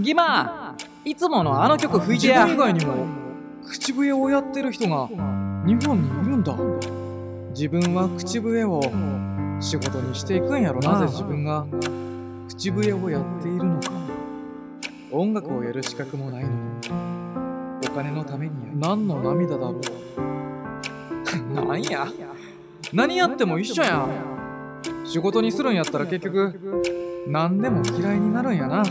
ギマいつものあの曲吹いてや自分以外にも口笛をやってる人が日本にいるんだ。自分は口笛を仕事にしていくんやろなぜ自分が口笛をやっているのか。音楽をやる資格もないのにお金のために何の涙だろう。なんや。何やっても一緒や。ん仕事にするんやったら結局何でも嫌いになるんやな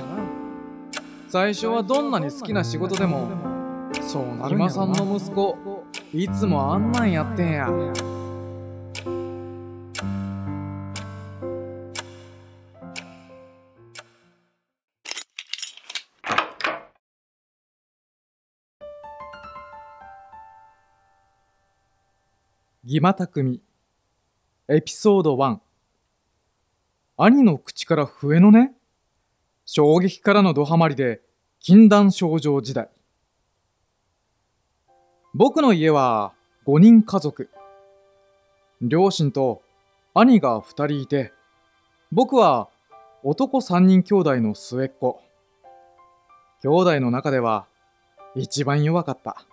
最初はどんなに好きな仕事でもそうなるんやさんの息子いつもあんなんやってんや。義馬匠エピソード1兄の口から笛の音。衝撃からのドハマりで禁断症状時代。僕の家は5人家族。両親と兄が2人いて僕は男3人兄弟の末っ子。兄弟の中では一番弱かった。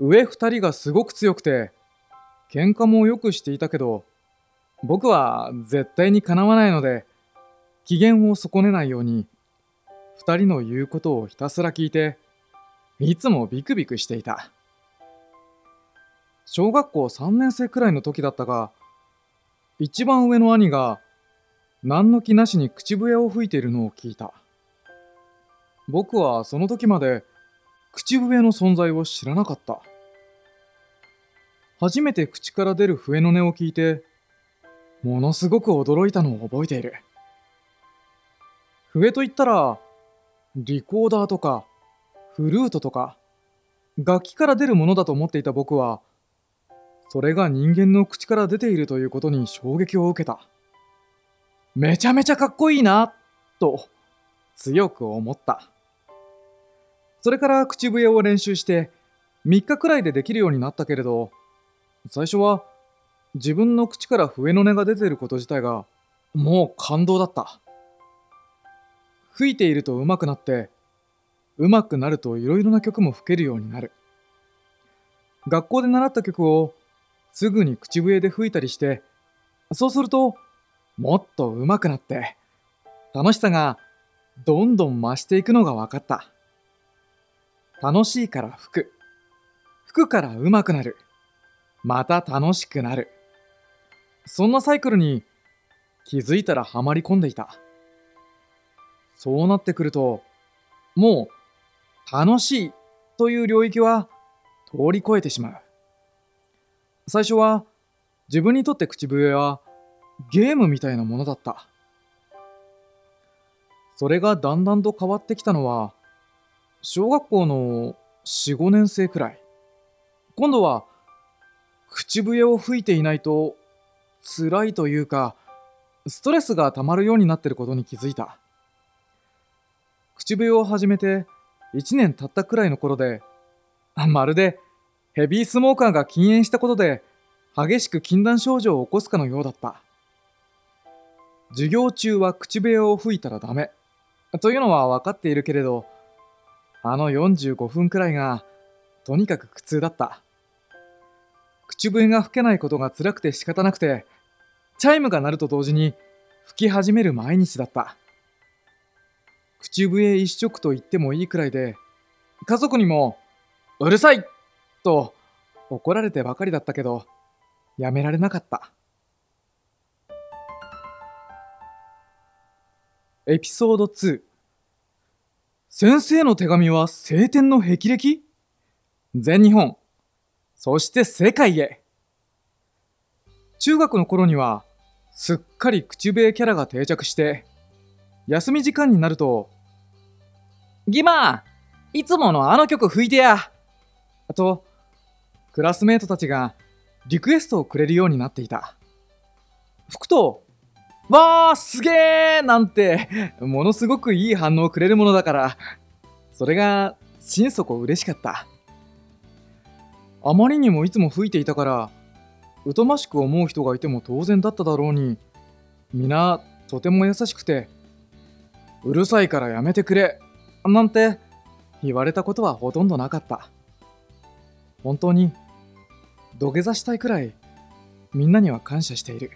上2人がすごく強くて喧嘩もよくしていたけど僕は絶対にかなわないので機嫌を損ねないように2人の言うことをひたすら聞いていつもビクビクしていた。小学校3年生くらいの時だったが一番上の兄が何の気なしに口笛を吹いているのを聞いた。僕はその時まで口笛の存在を知らなかった。初めて口から出る笛の音を聞いてものすごく驚いたのを覚えている。笛といったらリコーダーとかフルートとか楽器から出るものだと思っていた僕はそれが人間の口から出ているということに衝撃を受けた。めちゃめちゃかっこいいなと強く思った。それから口笛を練習して3日くらいでできるようになったけれど最初は自分の口から笛の音が出てること自体がもう感動だった。吹いていると上手くなって上手くなるといろいろな曲も吹けるようになる。学校で習った曲をすぐに口笛で吹いたりしてそうするともっと上手くなって楽しさがどんどん増していくのが分かった。楽しいから吹く。吹くから上手くなる。また楽しくなる。そんなサイクルに気づいたらハマり込んでいた。そうなってくるともう楽しいという領域は通り越えてしまう。最初は自分にとって口笛はゲームみたいなものだった。それがだんだんと変わってきたのは小学校の45年生くらい。今度は口笛を吹いていないと辛いというかストレスが溜まるようになってることに気づいた。口笛を始めて1年経ったくらいの頃でまるでヘビースモーカーが禁煙したことで激しく禁断症状を起こすかのようだった。授業中は口笛を吹いたらダメ。というのは分かっているけれどあの45分くらいがとにかく苦痛だった。口笛が吹けないことが辛くて仕方なくてチャイムが鳴ると同時に吹き始める毎日だった。口笛一色と言ってもいいくらいで家族にも「うるさい!」と怒られてばかりだったけどやめられなかった。エピソード2先生の手紙は晴天の霹靂？全日本。そして世界へ。中学の頃にはすっかり口笛キャラが定着して休み時間になると「ギマいつものあの曲吹いてやあ!」とクラスメートたちがリクエストをくれるようになっていた吹くと「わーすげー!」なんてものすごくいい反応をくれるものだからそれが心底嬉しかったあまりにもいつも吹いていたから疎ましく思う人がいても当然だっただろうに皆とても優しくてうるさいからやめてくれ、なんて言われたことはほとんどなかった。本当に土下座したいくらいみんなには感謝している。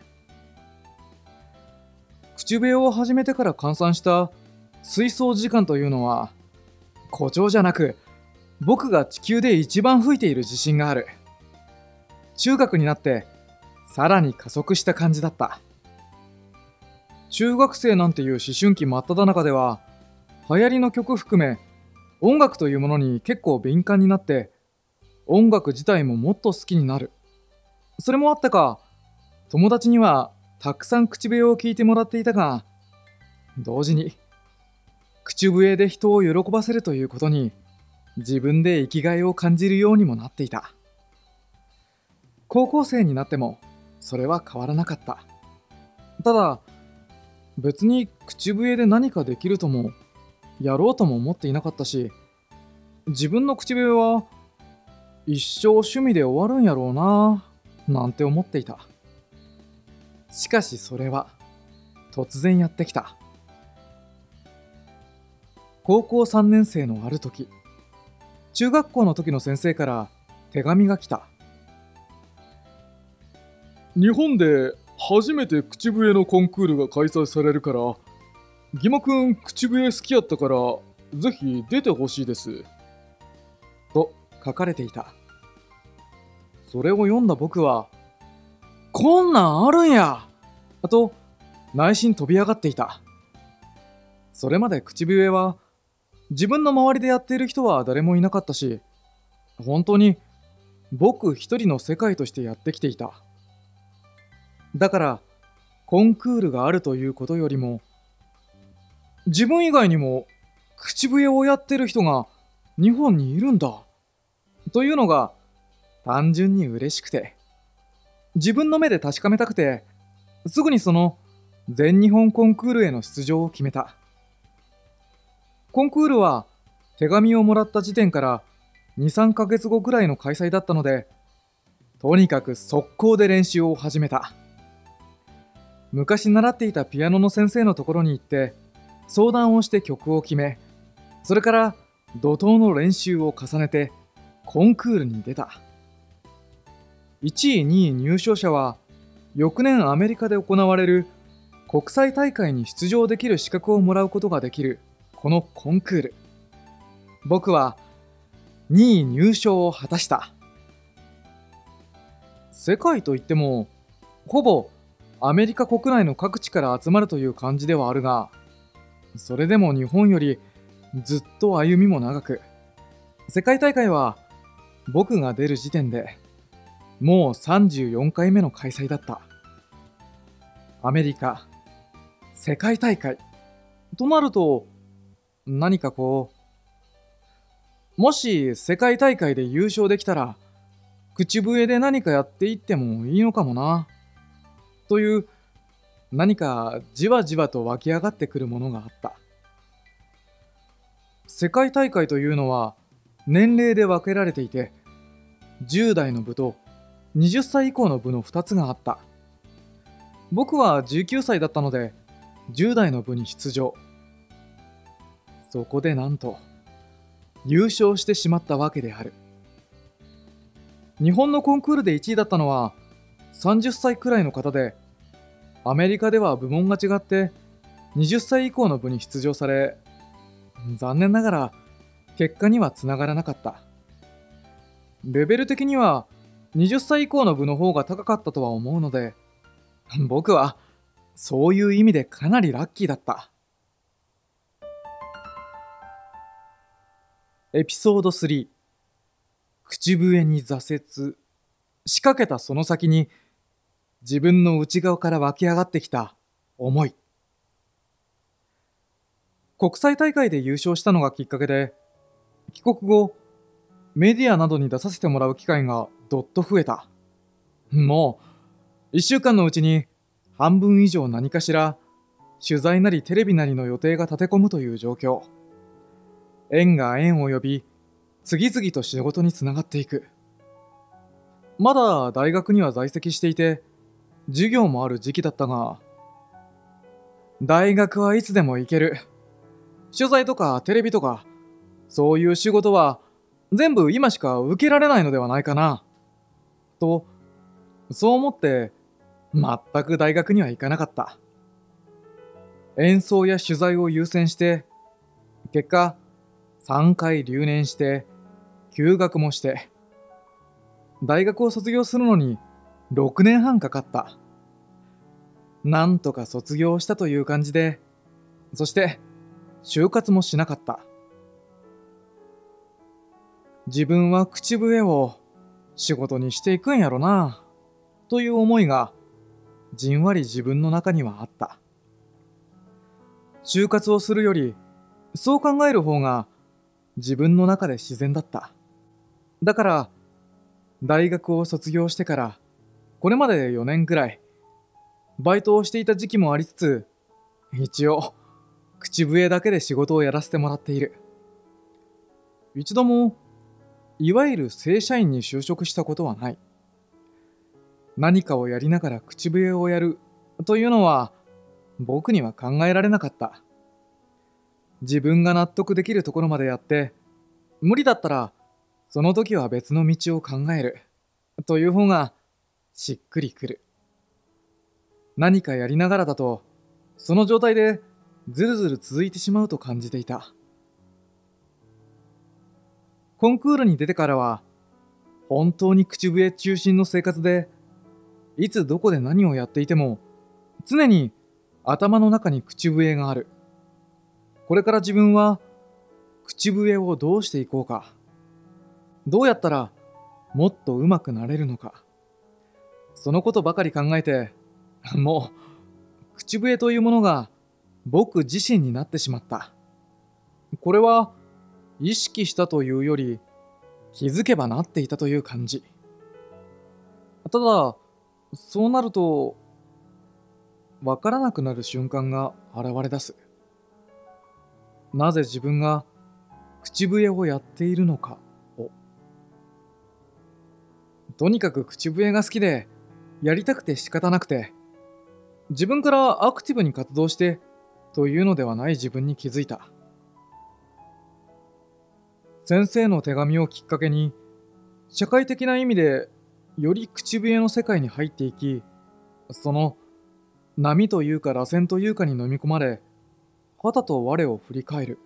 口笛を始めてから換算した吹奏時間というのは誇張じゃなく僕が地球で一番吹いている自信がある。中学になってさらに加速した感じだった。中学生なんていう思春期真っ只中では流行りの曲含め音楽というものに結構敏感になって音楽自体ももっと好きになる。それもあったか友達にはたくさん口笛を聞いてもらっていたが同時に口笛で人を喜ばせるということに自分で生きがいを感じるようにもなっていた。高校生になってもそれは変わらなかった。ただ別に口笛で何かできるともやろうとも思っていなかったし自分の口笛は一生趣味で終わるんやろうななんて思っていた。しかしそれは突然やってきた。高校3年生のある時中学校の時の先生から手紙が来た。日本で初めて口笛のコンクールが開催されるから、ギマくん口笛好きやったから、ぜひ出てほしいです。と書かれていた。それを読んだ僕は、こんなんあるんやと内心飛び上がっていた。それまで口笛は自分の周りでやっている人は誰もいなかったし、本当に僕一人の世界としてやってきていた。だからコンクールがあるということよりも自分以外にも口笛をやってる人が日本にいるんだ。というのが単純に嬉しくて。自分の目で確かめたくてすぐにその全日本コンクールへの出場を決めた。コンクールは手紙をもらった時点から23ヶ月後くらいの開催だったのでとにかく速攻で練習を始めた。昔習っていたピアノの先生のところに行って相談をして曲を決めそれから怒涛の練習を重ねてコンクールに出た。1位2位入賞者は翌年アメリカで行われる国際大会に出場できる資格をもらうことができるこのコンクール。僕は2位入賞を果たした。世界といってもほぼアメリカ国内の各地から集まるという感じではあるが、それでも日本よりずっと歩みも長く、世界大会は僕が出る時点でもう34回目の開催だった。アメリカ、世界大会となると何かこう、もし世界大会で優勝できたら口笛で何かやっていってもいいのかもな。という何かじわじわと湧き上がってくるものがあった。世界大会というのは年齢で分けられていて10代の部と20歳以降の部の2つがあった。僕は19歳だったので10代の部に出場。そこでなんと優勝してしまったわけである。日本のコンクールで1位だったのは30歳くらいの方でアメリカでは部門が違って20歳以降の部に出場され残念ながら結果にはつながらなかった。レベル的には20歳以降の部の方が高かったとは思うので僕はそういう意味でかなりラッキーだった。エピソード3口笛に挫折。仕掛けたその先に自分の内側から湧き上がってきた思い。国際大会で優勝したのがきっかけで、帰国後、メディアなどに出させてもらう機会がどっと増えた。もう、一週間のうちに半分以上何かしら、取材なりテレビなりの予定が立て込むという状況。縁が縁を呼び、次々と仕事につながっていく。まだ大学には在籍していて、授業もある時期だったが、大学はいつでも行ける。取材とかテレビとか、そういう仕事は全部今しか受けられないのではないかな。と、そう思って全く大学には行かなかった。演奏や取材を優先して、結果3回留年して休学もして、大学を卒業するのに6年半かかった。なんとか卒業したという感じで、そして就活もしなかった。自分は口笛を仕事にしていくんやろな、という思いがじんわり自分の中にはあった。就活をするより、そう考える方が自分の中で自然だった。だから、大学を卒業してから、これまで4年くらい、バイトをしていた時期もありつつ、一応、口笛だけで仕事をやらせてもらっている。一度も、いわゆる正社員に就職したことはない。何かをやりながら口笛をやるというのは、僕には考えられなかった。自分が納得できるところまでやって、無理だったら、その時は別の道を考える。という方が、しっくりくる。何かやりながらだと、その状態でずるずる続いてしまうと感じていた。コンクールに出てからは、本当に口笛中心の生活で、いつどこで何をやっていても、常に頭の中に口笛がある。これから自分は口笛をどうしていこうか。どうやったらもっと上手くなれるのか。そのことばかり考えて、もう口笛というものが僕自身になってしまった。これは意識したというより気づけばなっていたという感じ。ただ、そうなると、わからなくなる瞬間が現れ出す。なぜ自分が口笛をやっているのかを。とにかく口笛が好きで、やりたくて仕方なくて、自分からアクティブに活動してというのではない自分に気づいた。先生の手紙をきっかけに、社会的な意味でより口笛の世界に入っていき、その波というか螺旋というかに飲み込まれ、肩と我を振り返る。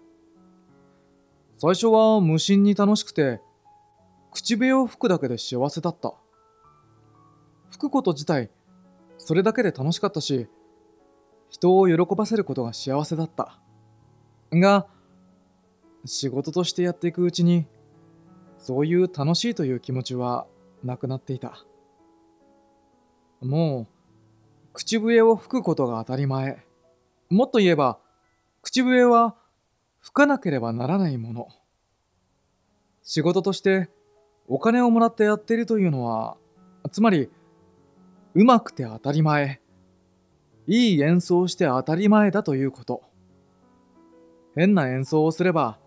最初は無心に楽しくて、口笛を吹くだけで幸せだった。吹くこと自体、それだけで楽しかったし、人を喜ばせることが幸せだった。が、仕事としてやっていくうちに、そういう楽しいという気持ちはなくなっていた。もう、口笛を吹くことが当たり前。もっと言えば、口笛は吹かなければならないもの。仕事としてお金をもらってやっているというのは、つまり、うまくて当たり前。いい演奏して当たり前だということ。変な演奏をすれば、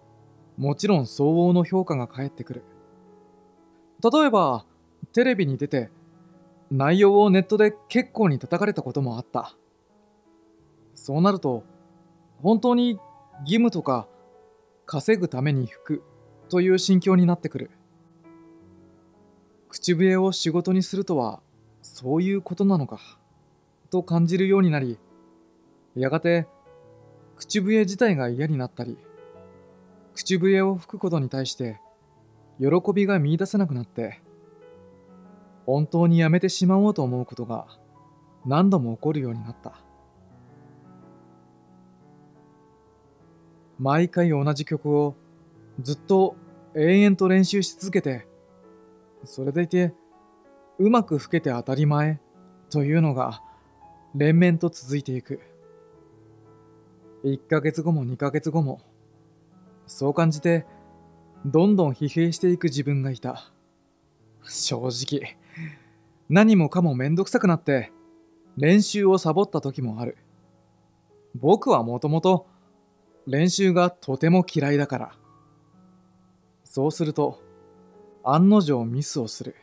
もちろん相応の評価が返ってくる。例えば、テレビに出て、内容をネットで結構に叩かれたこともあった。そうなると、本当に義務とか稼ぐために吹くという心境になってくる。口笛を仕事にするとはそういうことなのかと感じるようになり、やがて口笛自体が嫌になったり、口笛を吹くことに対して喜びが見いだせなくなって、本当にやめてしまおうと思うことが何度も起こるようになった。毎回同じ曲をずっと永遠と練習し続けて、それでいて、うまく吹けて当たり前というのが連綿と続いていく。1ヶ月後も2ヶ月後も、そう感じて、どんどん疲弊していく自分がいた。正直、何もかもめんどくさくなって、練習をサボった時もある。僕はもともと、練習がとても嫌いだから。そうすると、案の定ミスをする。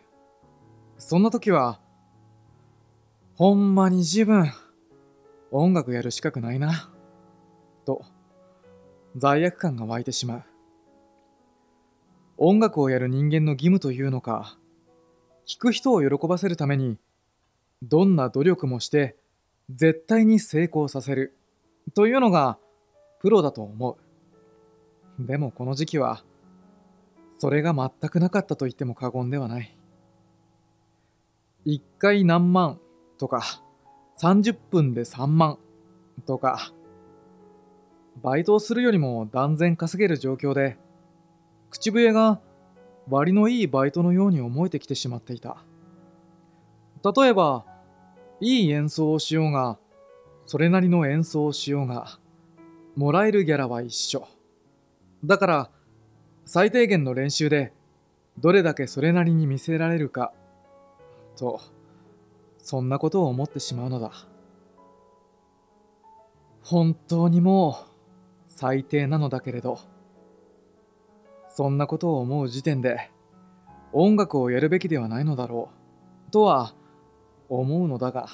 そんな時は、ほんまに自分、音楽やる資格ないな、と、罪悪感が湧いてしまう。音楽をやる人間の義務というのか、聴く人を喜ばせるために、どんな努力もして絶対に成功させるというのがプロだと思う。でもこの時期は、それが全くなかったと言っても過言ではない。1回何万とか、30分で3万とか、バイトをするよりも断然稼げる状況で、口笛が割のいいバイトのように思えてきてしまっていた。例えば、いい演奏をしようが、それなりの演奏をしようが、もらえるギャラは一緒。だから、最低限の練習で、どれだけそれなりに見せられるか、と、そんなことを思ってしまうのだ。本当にもう、最低なのだけれど、そんなことを思う時点で、音楽をやるべきではないのだろう、とは思うのだが、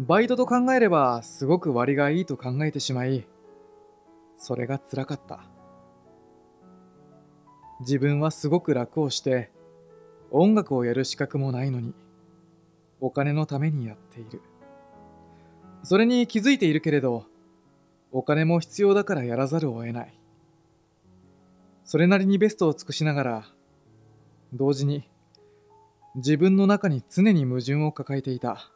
バイトと考えればすごく割がいいと考えてしまい、それが辛かった。自分はすごく楽をして、音楽をやる資格もないのに、お金のためにやっている。それに気づいているけれど、お金も必要だからやらざるを得ない。それなりにベストを尽くしながら、同時に自分の中に常に矛盾を抱えていた。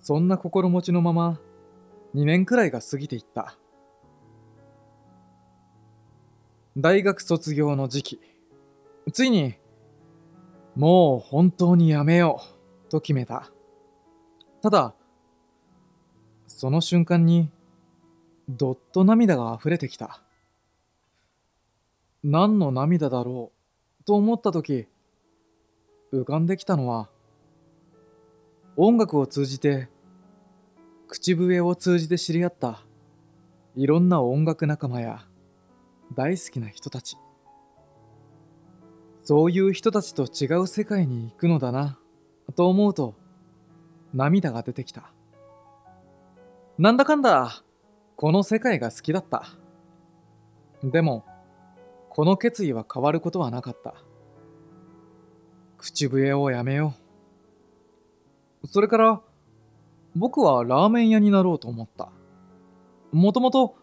そんな心持ちのまま2年くらいが過ぎていった。大学卒業の時期、ついに、もう本当にやめようと決めた。ただ、その瞬間に、どっと涙が溢れてきた。何の涙だろうと思った時、浮かんできたのは、音楽を通じて、口笛を通じて知り合ったいろんな音楽仲間や大好きな人たち。そういう人たちと違う世界に行くのだな、と思うと涙が出てきた。なんだかんだ、この世界が好きだった。でも、この決意は変わることはなかった。口笛をやめよう。それから、僕はラーメン屋になろうと思った。もともと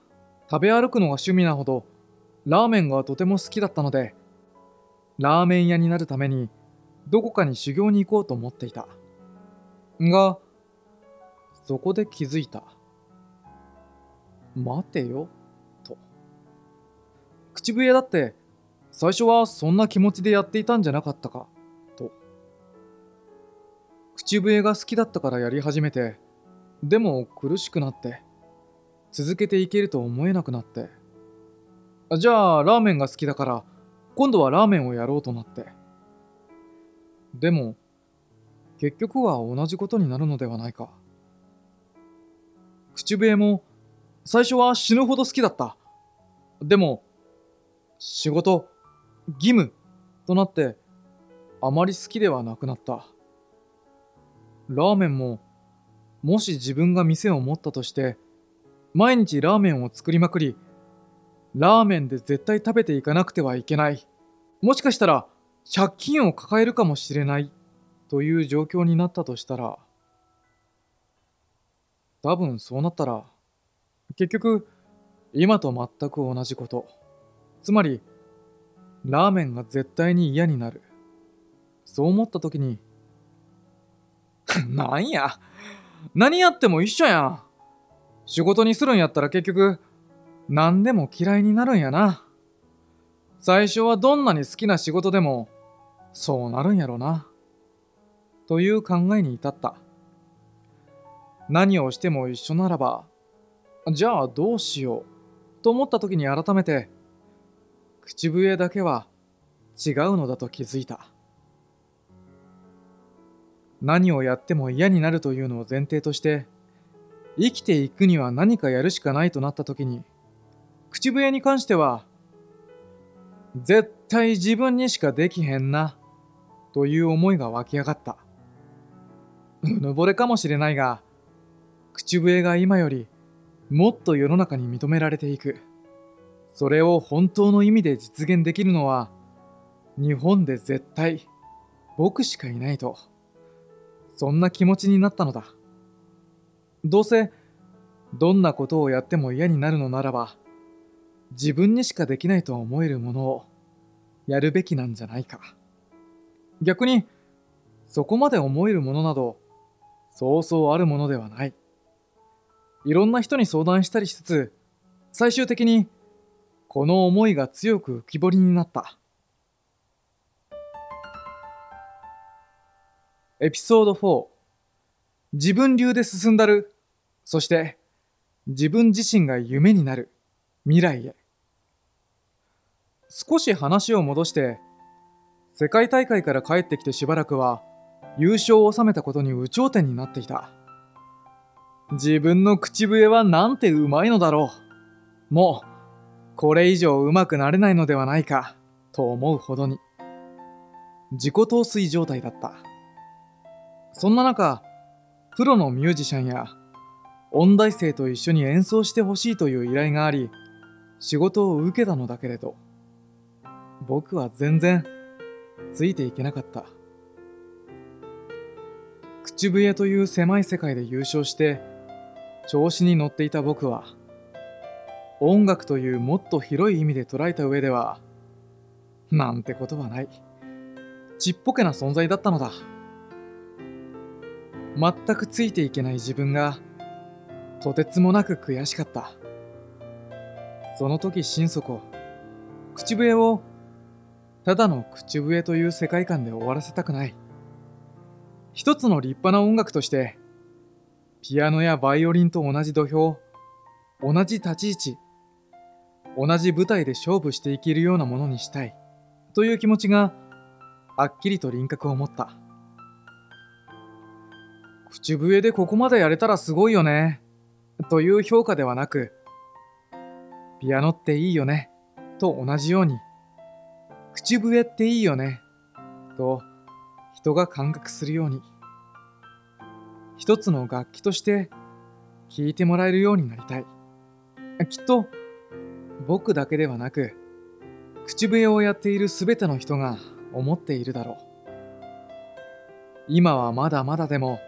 食べ歩くのが趣味なほど、ラーメンがとても好きだったので、ラーメン屋になるために、どこかに修行に行こうと思っていた。が、そこで気づいた。待てよ、と。口笛だって、最初はそんな気持ちでやっていたんじゃなかったか。と口笛が好きだったからやり始めて、でも苦しくなって、続けていけると思えなくなって。じゃあ、ラーメンが好きだから、今度はラーメンをやろうとなって。でも、結局は同じことになるのではないか。口笛も、最初は死ぬほど好きだった。でも、仕事、義務となって、あまり好きではなくなった。ラーメンも、もし自分が店を持ったとして、毎日ラーメンを作りまくり、ラーメンで絶対食べていかなくてはいけない。もしかしたら借金を抱えるかもしれないという状況になったとしたら、多分そうなったら、結局、今と全く同じこと。つまり、ラーメンが絶対に嫌になる。そう思った時に、なんや？何やっても一緒やん。仕事にするんやったら結局、何でも嫌いになるんやな。最初はどんなに好きな仕事でも、そうなるんやろな。という考えに至った。何をしても一緒ならば、じゃあどうしようと思った時に改めて、口笛だけは違うのだと気づいた。何をやっても嫌になるというのを前提として生きていくには何かやるしかないとなった時に口笛に関しては絶対自分にしかできへんなという思いが湧き上がったうぬぼれかもしれないが口笛が今よりもっと世の中に認められていく。それを本当の意味で実現できるのは、日本で絶対僕しかいないと、そんな気持ちになったのだ。どうせ、どんなことをやっても嫌になるのならば、自分にしかできないと思えるものをやるべきなんじゃないか。逆に、そこまで思えるものなど、そうそうあるものではない。いろんな人に相談したりしつつ、最終的に、この思いが強く浮き彫りになった。エピソード4自分流で進んだる。そして、自分自身が夢になる。未来へ。少し話を戻して、世界大会から帰ってきてしばらくは、優勝を収めたことに有頂天になっていた。自分の口笛はなんてうまいのだろう。もう、これ以上うまくなれないのではないか、と思うほどに。自己陶酔状態だった。そんな中、プロのミュージシャンや音大生と一緒に演奏してほしいという依頼があり、仕事を受けたのだけれど、僕は全然ついていけなかった。口笛という狭い世界で優勝して調子に乗っていた僕は音楽というもっと広い意味で捉えた上ではなんてことはない。ちっぽけな存在だったのだ。全くついていけない自分がとてつもなく悔しかった。その時心底口笛をただの口笛という世界観で終わらせたくない。一つの立派な音楽として、ピアノやバイオリンと同じ土俵、同じ立ち位置、同じ舞台で勝負していけるようなものにしたい、という気持ちが、はっきりと輪郭を持った。口笛でここまでやれたらすごいよね、という評価ではなく、ピアノっていいよね、と同じように、口笛っていいよね。と、人が感覚するように。一つの楽器として聴いてもらえるようになりたい。きっと、僕だけではなく、口笛をやっているすべての人が思っているだろう。今はまだまだでも、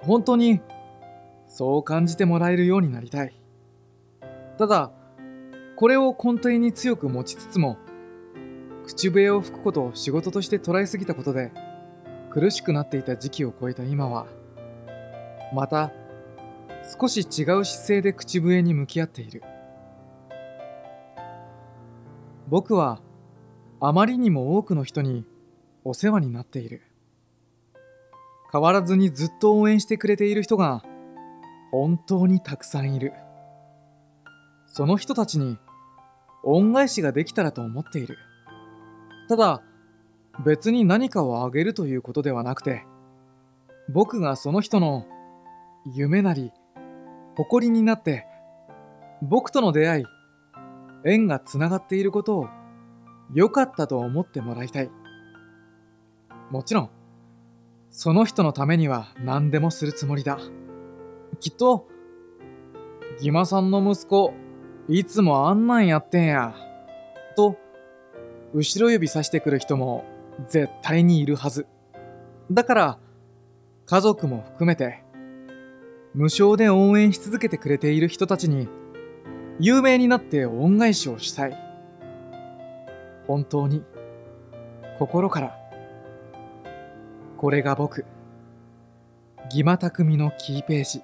本当にそう感じてもらえるようになりたい。ただ、これを根底に強く持ちつつも、口笛を吹くことを仕事として捉えすぎたことで苦しくなっていた時期を超えた今はまた少し違う姿勢で口笛に向き合っている。僕はあまりにも多くの人にお世話になっている。変わらずにずっと応援してくれている人が本当にたくさんいる。その人たちに恩返しができたらと思っている。ただ、別に何かをあげるということではなくて、僕がその人の夢なり、誇りになって、僕との出会い、縁がつながっていることを良かったと思ってもらいたい。もちろん、その人のためには何でもするつもりだ。きっと、ギマさんの息子、いつもあんなんやってんや。と、後ろ指さしてくる人も絶対にいるはず。だから、家族も含めて、無償で応援し続けてくれている人たちに、有名になって恩返しをしたい。本当に、心から。これが僕、義馬匠のキーページ。